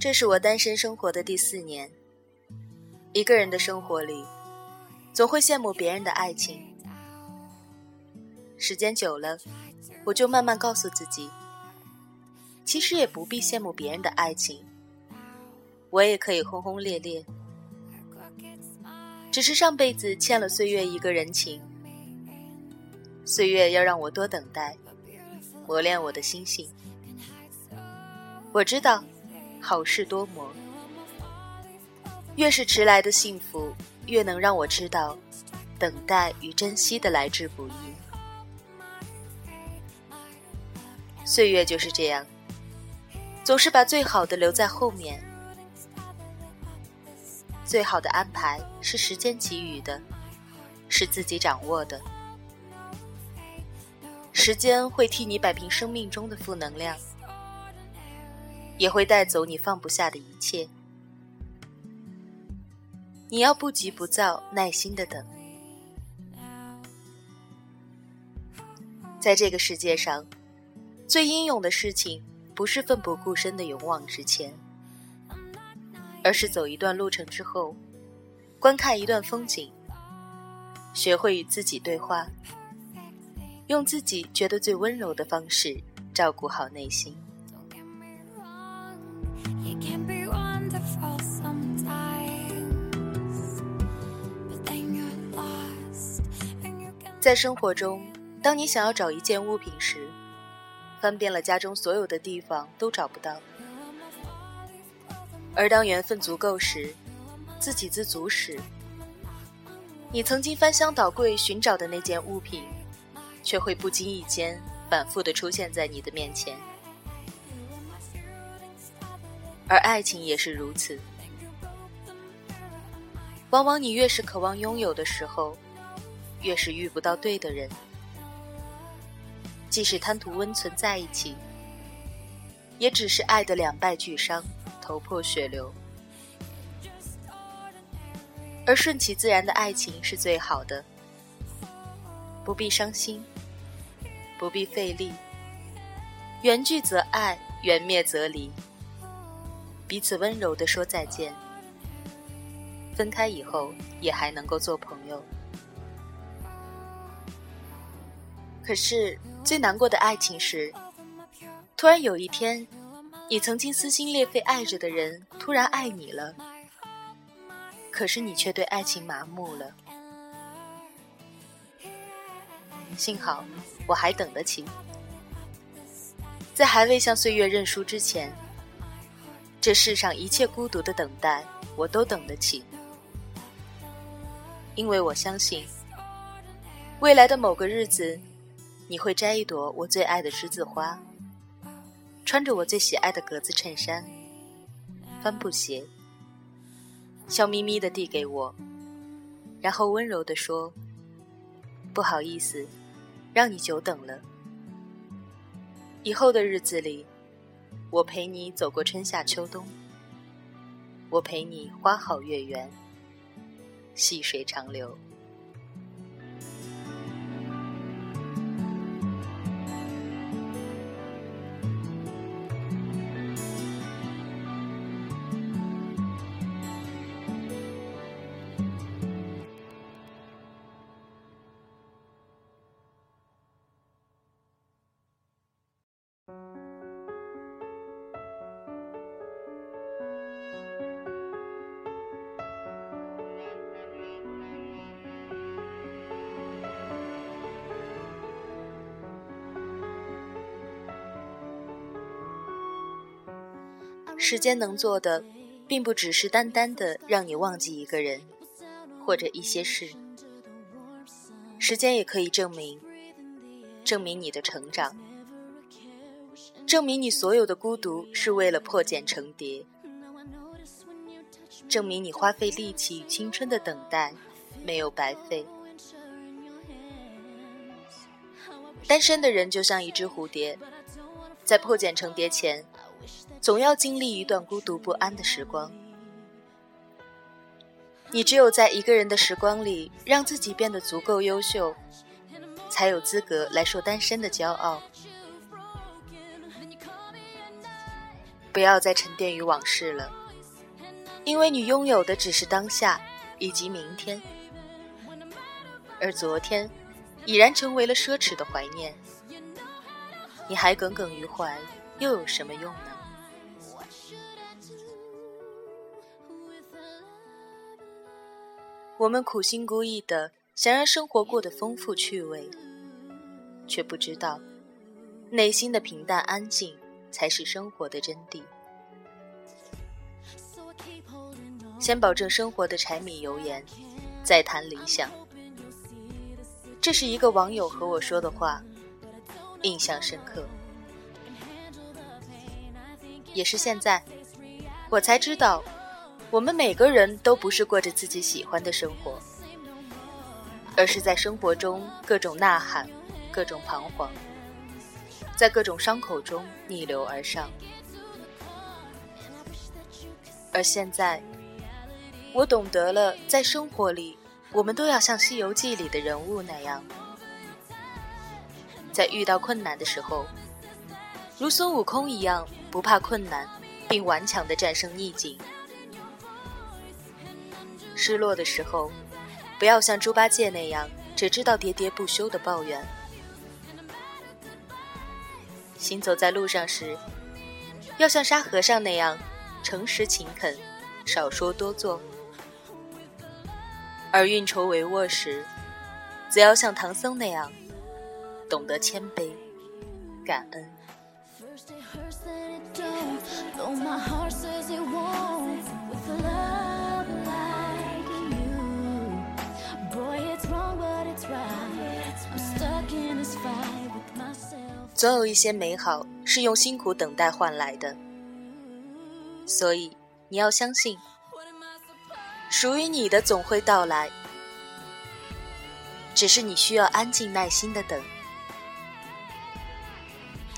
这是我单身生活的第四年。一个人的生活里，总会羡慕别人的爱情。时间久了，我就慢慢告诉自己，其实也不必羡慕别人的爱情，我也可以轰轰烈烈。只是上辈子欠了岁月一个人情，岁月要让我多等待，磨练我的心性。我知道，好事多磨。越是迟来的幸福，越能让我知道，等待与珍惜的来之不易。岁月就是这样，总是把最好的留在后面。最好的安排是时间给予的，是自己掌握的。时间会替你摆平生命中的负能量。也会带走你放不下的一切。你要不急不躁，耐心的等。在这个世界上，最英勇的事情，不是奋不顾身的勇往直前，而是走一段路程之后，观看一段风景，学会与自己对话，用自己觉得最温柔的方式照顾好内心。在生活中，当你想要找一件物品时，翻遍了家中所有的地方都找不到；而当缘分足够时，自给自足时，你曾经翻箱倒柜寻找的那件物品，却会不经意间反复的出现在你的面前。而爱情也是如此，往往你越是渴望拥有的时候，越是遇不到对的人。即使贪图温存在一起，也只是爱的两败俱伤，头破血流。而顺其自然的爱情是最好的，不必伤心，不必费力。缘聚则爱，缘灭则离。彼此温柔的说再见，分开以后也还能够做朋友。可是最难过的爱情是，突然有一天，你曾经撕心裂肺爱着的人突然爱你了，可是你却对爱情麻木了。幸好我还等得起，在还未向岁月认输之前。这世上一切孤独的等待，我都等得起，因为我相信，未来的某个日子，你会摘一朵我最爱的栀子花，穿着我最喜爱的格子衬衫、帆布鞋，笑眯眯的递给我，然后温柔的说：“不好意思，让你久等了。”以后的日子里。我陪你走过春夏秋冬，我陪你花好月圆，细水长流。时间能做的，并不只是单单的让你忘记一个人，或者一些事。时间也可以证明，证明你的成长，证明你所有的孤独是为了破茧成蝶，证明你花费力气与青春的等待没有白费。单身的人就像一只蝴蝶，在破茧成蝶前。总要经历一段孤独不安的时光。你只有在一个人的时光里，让自己变得足够优秀，才有资格来说单身的骄傲。不要再沉淀于往事了，因为你拥有的只是当下以及明天，而昨天已然成为了奢侈的怀念。你还耿耿于怀，又有什么用呢？我们苦心孤诣的想让生活过得丰富趣味，却不知道内心的平淡安静才是生活的真谛。先保证生活的柴米油盐，再谈理想。这是一个网友和我说的话，印象深刻。也是现在，我才知道。我们每个人都不是过着自己喜欢的生活，而是在生活中各种呐喊，各种彷徨，在各种伤口中逆流而上。而现在，我懂得了，在生活里，我们都要像《西游记》里的人物那样，在遇到困难的时候，如孙悟空一样，不怕困难，并顽强地战胜逆境。失落的时候，不要像猪八戒那样只知道喋喋不休的抱怨；行走在路上时，要像沙和尚那样诚实勤恳，少说多做；而运筹帷幄时，则要像唐僧那样懂得谦卑、感恩。总有一些美好是用辛苦等待换来的，所以你要相信，属于你的总会到来。只是你需要安静耐心的等，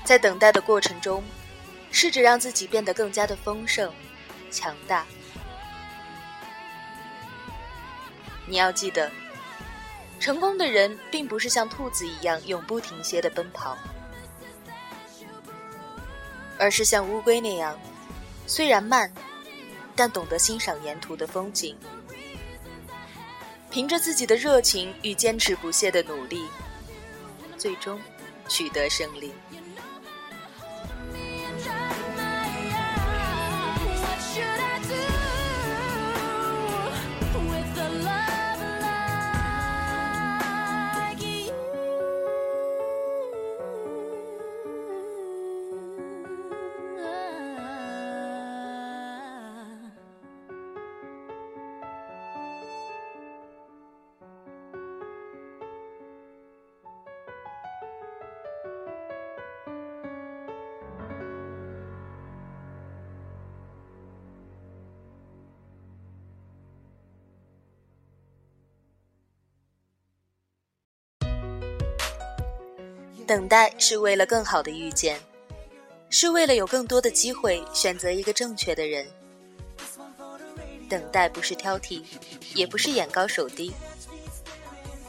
在等待的过程中，试着让自己变得更加的丰盛、强大。你要记得，成功的人并不是像兔子一样永不停歇的奔跑。而是像乌龟那样，虽然慢，但懂得欣赏沿途的风景，凭着自己的热情与坚持不懈的努力，最终取得胜利。等待是为了更好的遇见，是为了有更多的机会选择一个正确的人。等待不是挑剔，也不是眼高手低。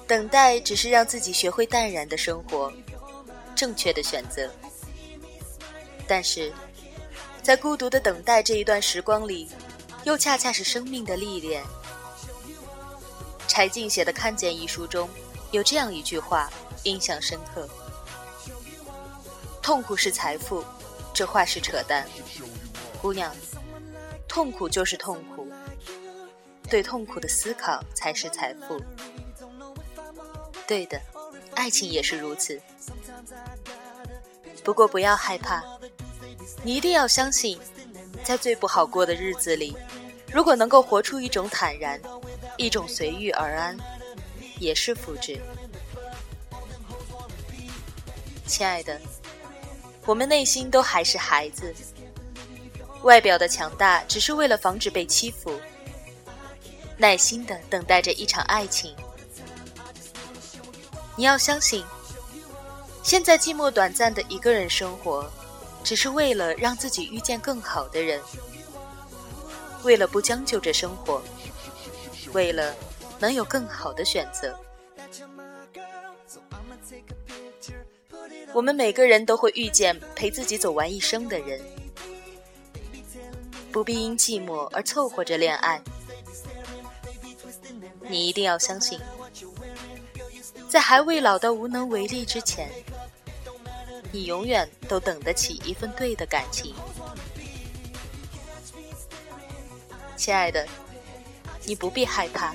等待只是让自己学会淡然的生活，正确的选择。但是，在孤独的等待这一段时光里，又恰恰是生命的历练。柴静写的《看见》一书中有这样一句话，印象深刻。痛苦是财富，这话是扯淡。姑娘，痛苦就是痛苦，对痛苦的思考才是财富。对的，爱情也是如此。不过不要害怕，你一定要相信，在最不好过的日子里，如果能够活出一种坦然，一种随遇而安，也是福祉。亲爱的。我们内心都还是孩子，外表的强大只是为了防止被欺负，耐心的等待着一场爱情。你要相信，现在寂寞短暂的一个人生活，只是为了让自己遇见更好的人，为了不将就着生活，为了能有更好的选择。我们每个人都会遇见陪自己走完一生的人，不必因寂寞而凑合着恋爱。你一定要相信，在还未老到无能为力之前，你永远都等得起一份对的感情。亲爱的，你不必害怕，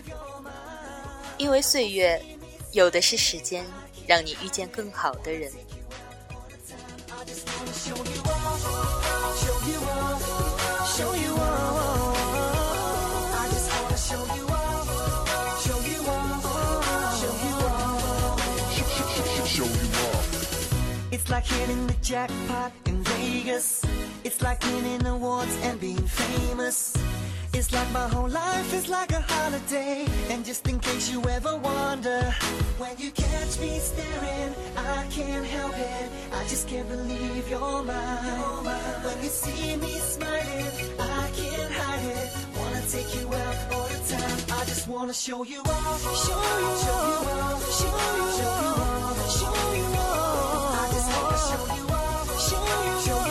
因为岁月有的是时间，让你遇见更好的人。It's like hitting the jackpot in Vegas. It's like winning awards and being famous. It's like my whole life is like a holiday. And just in case you ever wonder When you catch me staring, I can't help it. I just can't believe you're mine When you see me smiling, I can't hide it. Wanna take you out all the time. I just wanna show you off. Show you off, show you off, show you off. I just wanna show you off, show you off.